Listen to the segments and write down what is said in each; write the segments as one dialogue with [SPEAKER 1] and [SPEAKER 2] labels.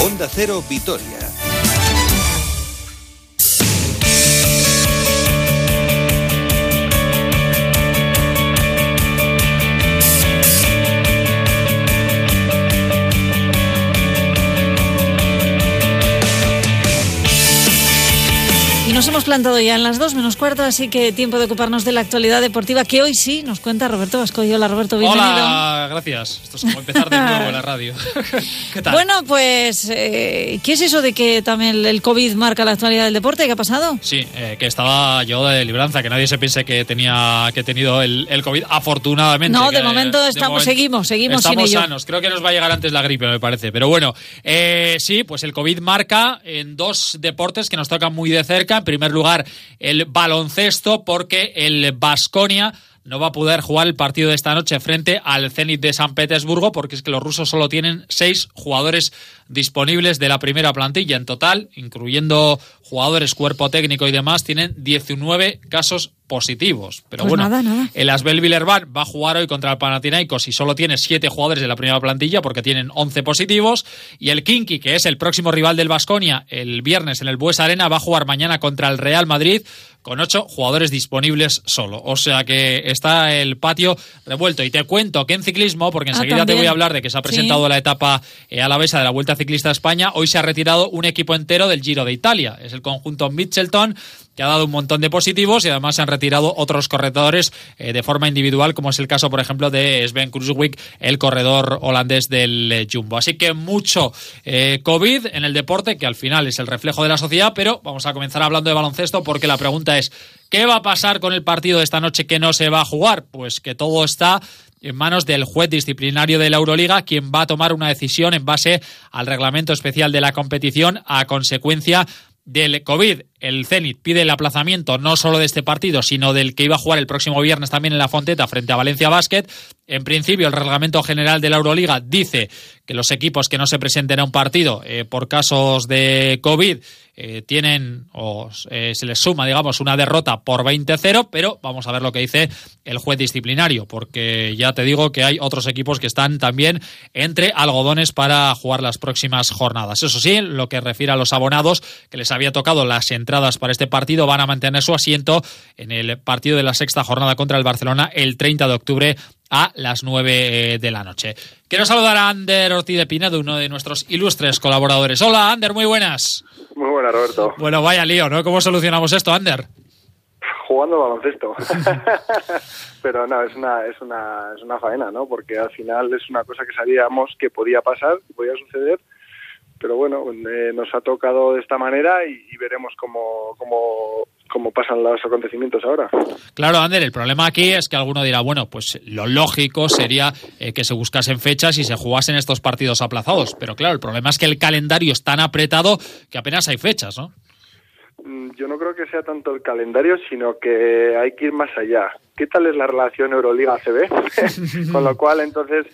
[SPEAKER 1] Onda Cero Vitoria.
[SPEAKER 2] Nos hemos plantado ya en las dos menos cuarto, así que tiempo de ocuparnos de la actualidad deportiva, que hoy sí nos cuenta Roberto Vasco. Hola Roberto, bienvenido.
[SPEAKER 3] Hola, gracias. Esto es como empezar de nuevo en la radio. ¿Qué tal?
[SPEAKER 2] Bueno, pues, eh, ¿qué es eso de que también el COVID marca la actualidad del deporte? ¿Qué ha pasado?
[SPEAKER 3] Sí, eh, que estaba yo de libranza, que nadie se piense que tenía que he tenido el, COVID, afortunadamente.
[SPEAKER 2] No, de momento estamos, seguimos, seguimos
[SPEAKER 3] estamos
[SPEAKER 2] sin
[SPEAKER 3] sanos. Creo que nos va a llegar antes la gripe, me parece. Pero bueno, eh, sí, pues el COVID marca en dos deportes que nos tocan muy de cerca primer lugar, el baloncesto, porque el Basconia no va a poder jugar el partido de esta noche frente al Zenit de San Petersburgo porque es que los rusos solo tienen seis jugadores disponibles de la primera plantilla. En total, incluyendo jugadores, cuerpo técnico y demás, tienen 19 casos positivos. Pero
[SPEAKER 2] pues
[SPEAKER 3] bueno,
[SPEAKER 2] nada, nada.
[SPEAKER 3] el Asbel Villerban va a jugar hoy contra el Panathinaikos y solo tiene siete jugadores de la primera plantilla porque tienen 11 positivos. Y el Kinky, que es el próximo rival del Basconia, el viernes en el Bues Arena, va a jugar mañana contra el Real Madrid con ocho jugadores disponibles solo. O sea que está el patio revuelto. Y te cuento que en ciclismo, porque
[SPEAKER 2] Ah,
[SPEAKER 3] enseguida te voy a hablar de que se ha
[SPEAKER 2] Sí.
[SPEAKER 3] presentado la etapa eh, alavesa de la Vuelta Ciclista a España, hoy se ha retirado un equipo entero del Giro de Italia. Es el conjunto Mitchelton que ha dado un montón de positivos y además se han retirado otros corredores eh, de forma individual, como es el caso, por ejemplo, de Sven Kruijswijk, el corredor holandés del eh, Jumbo. Así que mucho eh, COVID en el deporte, que al final es el reflejo de la sociedad, pero vamos a comenzar hablando de baloncesto porque la pregunta es, ¿qué va a pasar con el partido de esta noche que no se va a jugar? Pues que todo está en manos del juez disciplinario de la Euroliga, quien va a tomar una decisión en base al reglamento especial de la competición a consecuencia del COVID. El Zenit pide el aplazamiento no solo de este partido, sino del que iba a jugar el próximo viernes también en la Fonteta frente a Valencia Basket. En principio, el reglamento general de la Euroliga dice que los equipos que no se presenten a un partido eh, por casos de COVID eh, tienen o eh, se les suma, digamos, una derrota por 20-0, pero vamos a ver lo que dice el juez disciplinario, porque ya te digo que hay otros equipos que están también entre algodones para jugar las próximas jornadas. Eso sí, lo que refiere a los abonados que les había tocado las entradas para este partido, van a mantener su asiento en el partido de la sexta jornada contra el Barcelona el 30 de octubre a las 9 de la noche. Quiero saludar a Ander Ortiz de Pinedo, uno de nuestros ilustres colaboradores. Hola, Ander, muy buenas.
[SPEAKER 4] Muy buena, Roberto.
[SPEAKER 3] Bueno, vaya lío, ¿no? ¿Cómo solucionamos esto, Ander?
[SPEAKER 4] Jugando baloncesto. Pero no, es una, es una, es una faena, ¿no? Porque al final es una cosa que sabíamos que podía pasar, que podía suceder, pero bueno, eh, nos ha tocado de esta manera y, y veremos cómo, cómo, cómo pasan los acontecimientos ahora.
[SPEAKER 3] Claro, Ander, el problema aquí es que alguno dirá, bueno, pues lo lógico sería eh, que se buscasen fechas y se jugasen estos partidos aplazados. Pero claro, el problema es que el calendario es tan apretado que apenas hay fechas, ¿no?
[SPEAKER 4] Mm, Yo no creo que sea tanto el calendario, sino que hay que ir más allá. ¿Qué tal es la relación Euroliga-CB? Con lo cual, entonces,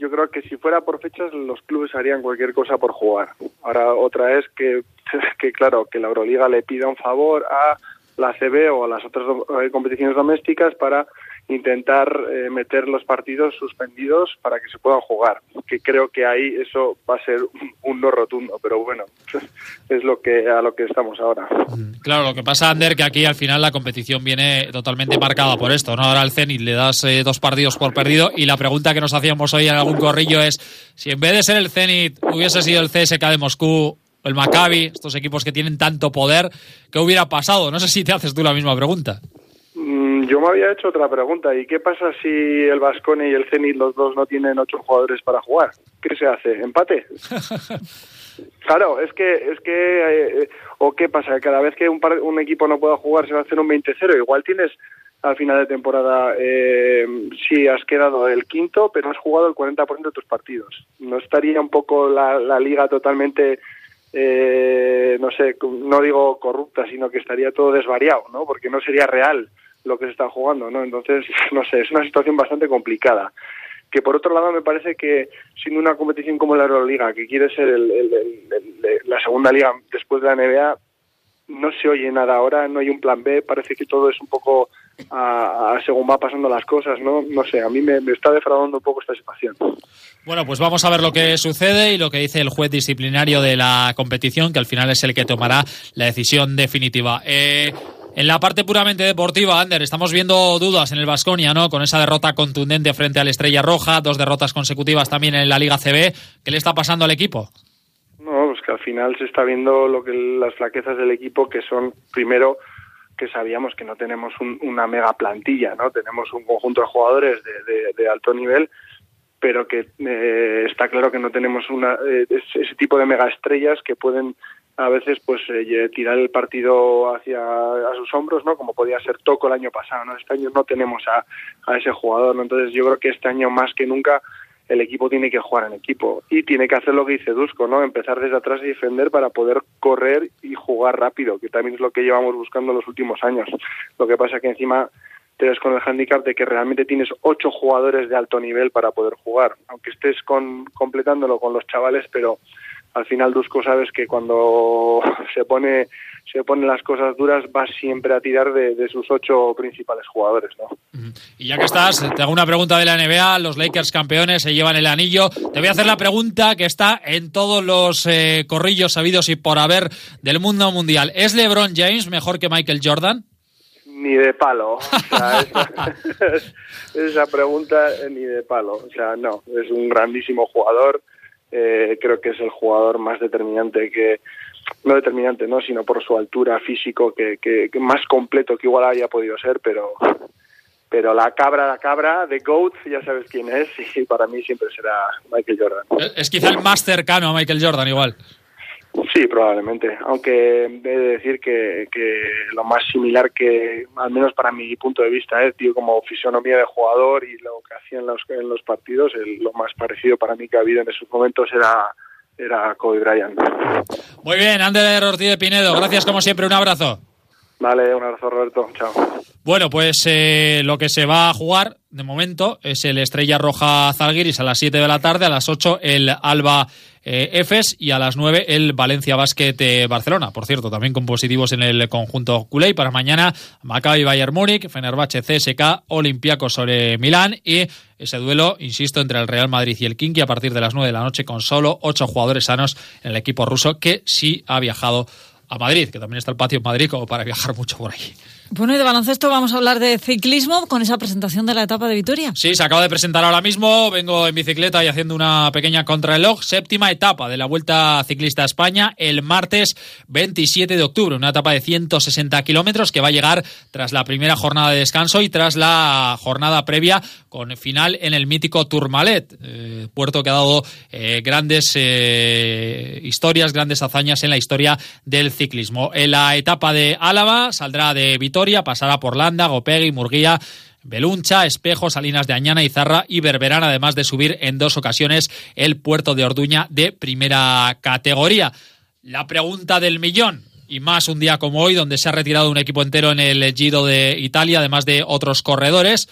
[SPEAKER 4] yo creo que si fuera por fechas, los clubes harían cualquier cosa por jugar. Ahora, otra es que, que claro, que la Euroliga le pida un favor a la CB o a las otras eh, competiciones domésticas para intentar eh, meter los partidos suspendidos para que se puedan jugar. Que creo que ahí eso va a ser un, no rotundo, pero bueno, es lo que a lo que estamos ahora.
[SPEAKER 3] Claro, lo que pasa, Ander, que aquí al final la competición viene totalmente marcada por esto, ¿no? Ahora al Zenit le das eh, dos partidos por perdido y la pregunta que nos hacíamos hoy en algún corrillo es si en vez de ser el Zenit hubiese sido el CSK de Moscú el Maccabi, estos equipos que tienen tanto poder, ¿qué hubiera pasado? No sé si te haces tú la misma pregunta.
[SPEAKER 4] Yo me había hecho otra pregunta. ¿Y qué pasa si el Vascone y el Zenit, los dos, no tienen ocho jugadores para jugar? ¿Qué se hace? ¿Empate? Claro, es que, es que, eh, o qué pasa, cada vez que un, par- un equipo no pueda jugar se va a hacer un 20-0, igual tienes al final de temporada, eh, sí has quedado el quinto, pero has jugado el 40% de tus partidos. ¿No estaría un poco la, la liga totalmente, eh, no sé, no digo corrupta, sino que estaría todo desvariado, ¿no? Porque no sería real lo que se está jugando, ¿no? Entonces, no sé, es una situación bastante complicada que por otro lado me parece que siendo una competición como la Euroliga, que quiere ser el- la segunda liga después de la NBA, no se oye nada ahora, no hay un plan B, parece que todo es un poco a, a según va pasando las cosas, ¿no? No sé, a mí me, me está defraudando un poco esta situación.
[SPEAKER 3] Bueno, pues vamos a ver lo que sucede y lo que dice el juez disciplinario de la competición, que al final es el que tomará la decisión definitiva. Eh, en la parte puramente deportiva, Ander, estamos viendo dudas en el Vasconia, ¿no? Con esa derrota contundente frente al Estrella Roja, dos derrotas consecutivas también en la Liga CB. ¿Qué le está pasando al equipo?
[SPEAKER 4] No, pues que al final se está viendo lo que las flaquezas del equipo, que son primero que sabíamos que no tenemos una mega plantilla, ¿no? Tenemos un conjunto de jugadores de alto nivel pero que eh, está claro que no tenemos una, eh, ese tipo de mega estrellas que pueden a veces pues eh, tirar el partido hacia a sus hombros no como podía ser Toco el año pasado no este año no tenemos a, a ese jugador ¿no? entonces yo creo que este año más que nunca el equipo tiene que jugar en equipo y tiene que hacer lo que dice Dusko, ¿no? Empezar desde atrás y defender para poder correr y jugar rápido, que también es lo que llevamos buscando los últimos años. Lo que pasa que encima te con el handicap de que realmente tienes ocho jugadores de alto nivel para poder jugar, aunque estés con, completándolo con los chavales, pero al final Dusko sabes que cuando se pone se ponen las cosas duras va siempre a tirar de, sus ocho principales jugadores, ¿no?
[SPEAKER 3] Y ya que estás, te hago una pregunta de la NBA, los Lakers campeones se llevan el anillo. Te voy a hacer la pregunta que está en todos los eh, corrillos sabidos y por haber del mundo mundial. ¿Es LeBron James mejor que Michael Jordan?
[SPEAKER 4] Ni de palo. O sea, esa, pregunta eh, ni de palo. O sea, no, es un grandísimo jugador. Eh, creo que es el jugador más determinante que, no determinante, no, sino por su altura físico, que, que, más completo que igual haya podido ser, pero pero la cabra, la cabra de GOAT, ya sabes quién es, y para mí siempre será Michael Jordan.
[SPEAKER 3] Es quizá el más cercano a Michael Jordan, igual.
[SPEAKER 4] Sí, probablemente. Aunque he de decir que, lo más similar que, al menos para mi punto de vista, es tío, como fisonomía de jugador y lo que hacía en los, en los partidos, lo más parecido para mí que ha habido en esos momentos era, era Kobe Bryant.
[SPEAKER 3] Muy bien, Ander Ortiz de Pinedo. Gracias como siempre. Un abrazo.
[SPEAKER 4] Vale, un abrazo Roberto. Chao.
[SPEAKER 3] Bueno, pues eh, lo que se va a jugar de momento es el Estrella Roja Zalgiris a las 7 de la tarde, a las 8 el Alba EFES y a las 9 el Valencia Basket eh, Barcelona. Por cierto, también con positivos en el conjunto culé. Para mañana, Maccabi Bayern Múnich, Fenerbahce CSK, Olympiacos sobre Milán y ese duelo, insisto, entre el Real Madrid y el Kinky a partir de las 9 de la noche con solo 8 jugadores sanos en el equipo ruso que sí ha viajado a Madrid, que también está el patio en Madrid como para viajar mucho por ahí.
[SPEAKER 2] Bueno, y de baloncesto vamos a hablar de ciclismo con esa presentación de la etapa de Vitoria.
[SPEAKER 3] Sí, se acaba de presentar ahora mismo. Vengo en bicicleta y haciendo una pequeña contrarreloj. Séptima etapa de la Vuelta Ciclista a España el martes 27 de octubre. Una etapa de 160 kilómetros que va a llegar tras la primera jornada de descanso y tras la jornada previa con final en el mítico Tourmalet, eh, puerto que ha dado eh, grandes eh, historias, grandes hazañas en la historia del ciclismo. En la etapa de Álava saldrá de Vitoria pasará por Landa, Gopegui, Murguía, Beluncha, Espejo, Salinas de Añana, Izarra y Berberán, además de subir en dos ocasiones el puerto de Orduña de primera categoría. La pregunta del millón, y más un día como hoy, donde se ha retirado un equipo entero en el Giro de Italia, además de otros corredores.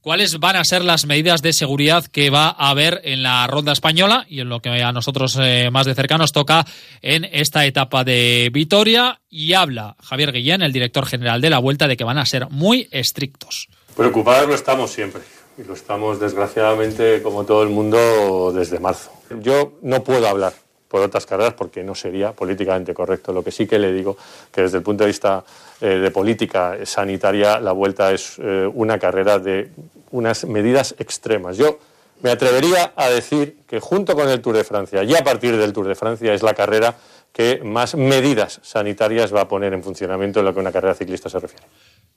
[SPEAKER 3] ¿Cuáles van a ser las medidas de seguridad que va a haber en la ronda española y en lo que a nosotros eh, más de cerca nos toca en esta etapa de Vitoria? Y habla Javier Guillén, el director general de la Vuelta, de que van a ser muy estrictos.
[SPEAKER 1] Preocupados lo estamos siempre y lo estamos desgraciadamente como todo el mundo desde marzo. Yo no puedo hablar por otras carreras porque no sería políticamente correcto. Lo que sí que le digo que desde el punto de vista eh, de política sanitaria la vuelta es eh, una carrera de unas medidas extremas. Yo me atrevería a decir que junto con el Tour de Francia y a partir del Tour de Francia es la carrera que más medidas sanitarias va a poner en funcionamiento en lo que una carrera ciclista se refiere.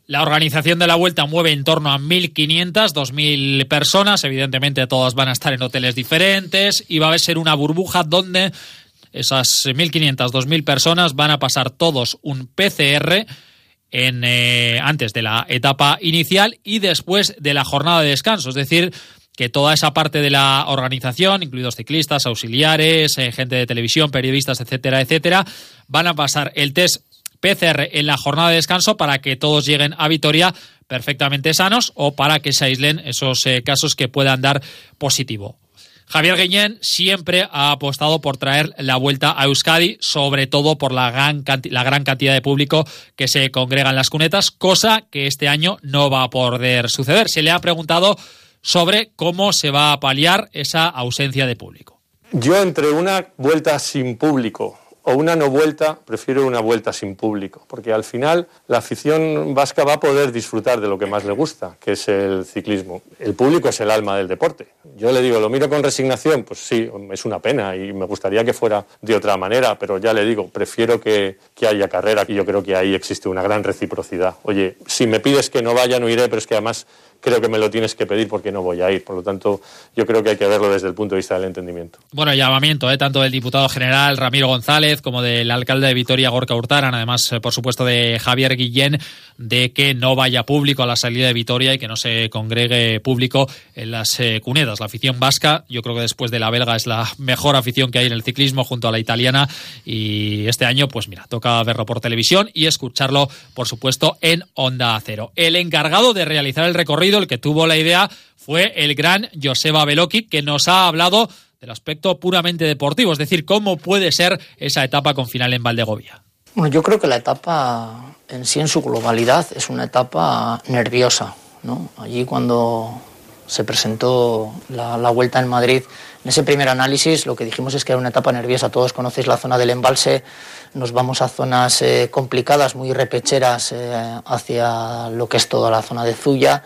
[SPEAKER 3] La organización de la vuelta mueve en torno a 1.500, 2.000 personas. Evidentemente todas van a estar en hoteles diferentes y va a ser una burbuja donde esas 1.500, 2.000 personas van a pasar todos un PCR en, eh, antes de la etapa inicial y después de la jornada de descanso. Es decir, que toda esa parte de la organización, incluidos ciclistas, auxiliares, eh, gente de televisión, periodistas, etcétera, etcétera, van a pasar el test PCR en la jornada de descanso para que todos lleguen a Vitoria perfectamente sanos o para que se aíslen esos eh, casos que puedan dar positivo. Javier Guiñén siempre ha apostado por traer la vuelta a Euskadi, sobre todo por la gran cantidad de público que se congrega en las cunetas, cosa que este año no va a poder suceder. Se le ha preguntado sobre cómo se va a paliar esa ausencia de público.
[SPEAKER 1] Yo entre una vuelta sin público o una no vuelta, prefiero una vuelta sin público, porque al final la afición vasca va a poder disfrutar de lo que más le gusta, que es el ciclismo. El público es el alma del deporte. Yo le digo, ¿lo miro con resignación? Pues sí, es una pena y me gustaría que fuera de otra manera, pero ya le digo, prefiero que, haya carrera, que yo creo que ahí existe una gran reciprocidad. Oye, si me pides que no vaya, no iré, pero es que además creo que me lo tienes que pedir porque no voy a ir. Por lo tanto, yo creo que hay que verlo desde el punto de vista del entendimiento.
[SPEAKER 3] Bueno, llamamiento ¿eh? tanto del diputado general Ramiro González como del alcalde de Vitoria, Gorka Hurtaran, además, eh, por supuesto, de Javier Guillén, de que no vaya público a la salida de Vitoria y que no se congregue público en las eh, cunedas. La afición vasca, yo creo que después de la belga es la mejor afición que hay en el ciclismo junto a la italiana y este año, pues mira, toca verlo por televisión y escucharlo, por supuesto, en Onda Cero. El encargado de realizar el recorrido el que tuvo la idea fue el gran Joseba Beloki, que nos ha hablado del aspecto puramente deportivo, es decir, cómo puede ser esa etapa con final en Valdegovia.
[SPEAKER 5] Bueno, yo creo que la etapa en sí, en su globalidad, es una etapa nerviosa. ¿no? Allí cuando se presentó la, vuelta en Madrid, en ese primer análisis lo que dijimos es que era una etapa nerviosa. Todos conocéis la zona del embalse, nos vamos a zonas eh, complicadas, muy repecheras, eh, hacia lo que es toda la zona de Zuya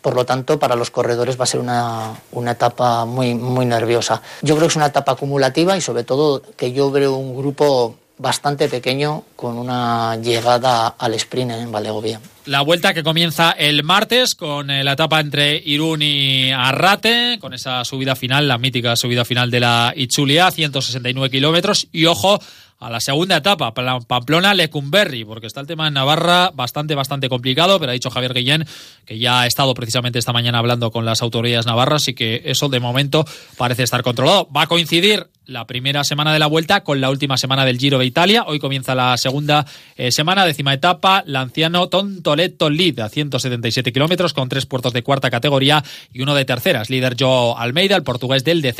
[SPEAKER 5] por lo tanto, para los corredores va a ser una, una, etapa muy, muy nerviosa. Yo creo que es una etapa acumulativa y sobre todo que yo veo un grupo bastante pequeño con una llegada al sprint en Valdegovía.
[SPEAKER 3] La vuelta que comienza el martes con eh, la etapa entre Irún y Arrate, con esa subida final, la mítica subida final de la Itzulia, 169 kilómetros. Y ojo a la segunda etapa, Pamplona-Lecumberri, porque está el tema en Navarra bastante, bastante complicado, pero ha dicho Javier Guillén que ya ha estado precisamente esta mañana hablando con las autoridades navarras y que eso de momento parece estar controlado. Va a coincidir la primera semana de la vuelta con la última semana del Giro de Italia. Hoy comienza la segunda eh, semana, décima etapa, Lanciano Tontoletto Lead a 177 kilómetros con tres puertos de cuarta categoría y uno de terceras. Líder Joe Almeida, el portugués del de.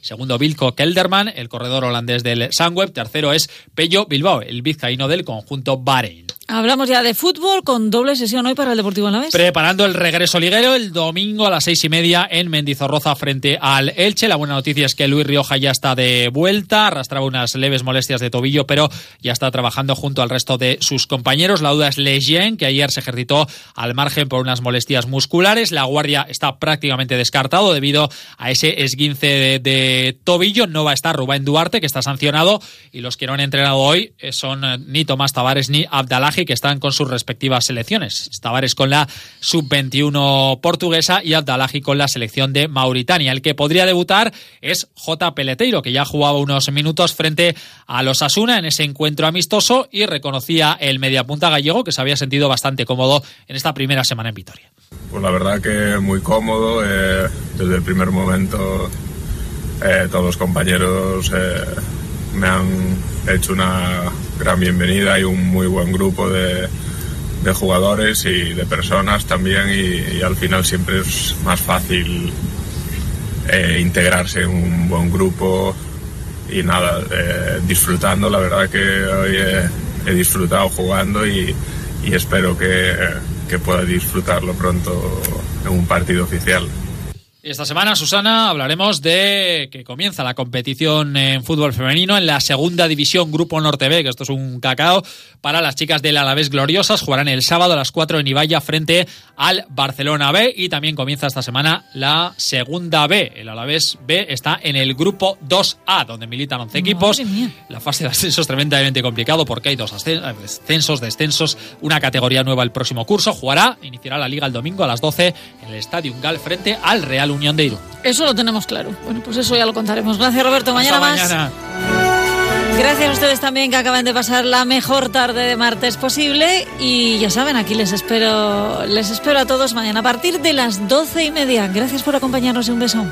[SPEAKER 3] Segundo Vilko Kelderman, el corredor holandés del Sunweb. Tercero es Pello Bilbao, el vizcaíno del conjunto Bahrein.
[SPEAKER 2] Hablamos ya de fútbol con doble sesión hoy para el Deportivo Alavés.
[SPEAKER 3] Preparando el regreso liguero el domingo a las seis y media en Mendizorroza frente al Elche. La buena noticia es que Luis Rioja ya está de vuelta, arrastraba unas leves molestias de tobillo, pero ya está trabajando junto al resto de sus compañeros. La duda es Lejean, que ayer se ejercitó al margen por unas molestias musculares. La guardia está prácticamente descartado debido a ese esguince de, de tobillo. No va a estar Rubén Duarte, que está sancionado, y los que no han entrenado hoy son ni Tomás Tavares ni Abdallah que están con sus respectivas selecciones. Tavares con la sub-21 portuguesa y Abdalaji con la selección de Mauritania. El que podría debutar es J. Peleteiro, que ya jugaba unos minutos frente a los Asuna en ese encuentro amistoso y reconocía el mediapunta gallego que se había sentido bastante cómodo en esta primera semana en Vitoria.
[SPEAKER 6] Pues la verdad que muy cómodo, eh, desde el primer momento eh, todos los compañeros eh, me han hecho una gran bienvenida y un muy buen grupo de, de jugadores y de personas también y, al final siempre es más fácil eh, integrarse en un buen grupo y nada, eh, disfrutando, la verdad que hoy he, he disfrutado jugando y, y espero que, que pueda disfrutarlo pronto en un partido oficial.
[SPEAKER 3] Esta semana, Susana, hablaremos de que comienza la competición en fútbol femenino en la segunda división Grupo Norte B, que esto es un cacao para las chicas del Alavés Gloriosas. Jugarán el sábado a las 4 en Ibaya frente al Barcelona B y también comienza esta semana la segunda B. El Alavés B está en el Grupo 2A, donde militan 11 equipos. La fase de ascenso es tremendamente complicado porque hay dos ascensos, descensos, una categoría nueva el próximo curso. Jugará, iniciará la liga el domingo a las 12 en el Estadio Gal frente al Real Unión de Irún.
[SPEAKER 2] Eso lo tenemos claro. Bueno, pues eso ya lo contaremos. Gracias, Roberto. Mañana
[SPEAKER 3] Hasta
[SPEAKER 2] más.
[SPEAKER 3] Mañana.
[SPEAKER 2] Gracias a ustedes también que acaban de pasar la mejor tarde de martes posible. Y ya saben, aquí les espero, les espero a todos mañana a partir de las doce y media. Gracias por acompañarnos y un beso.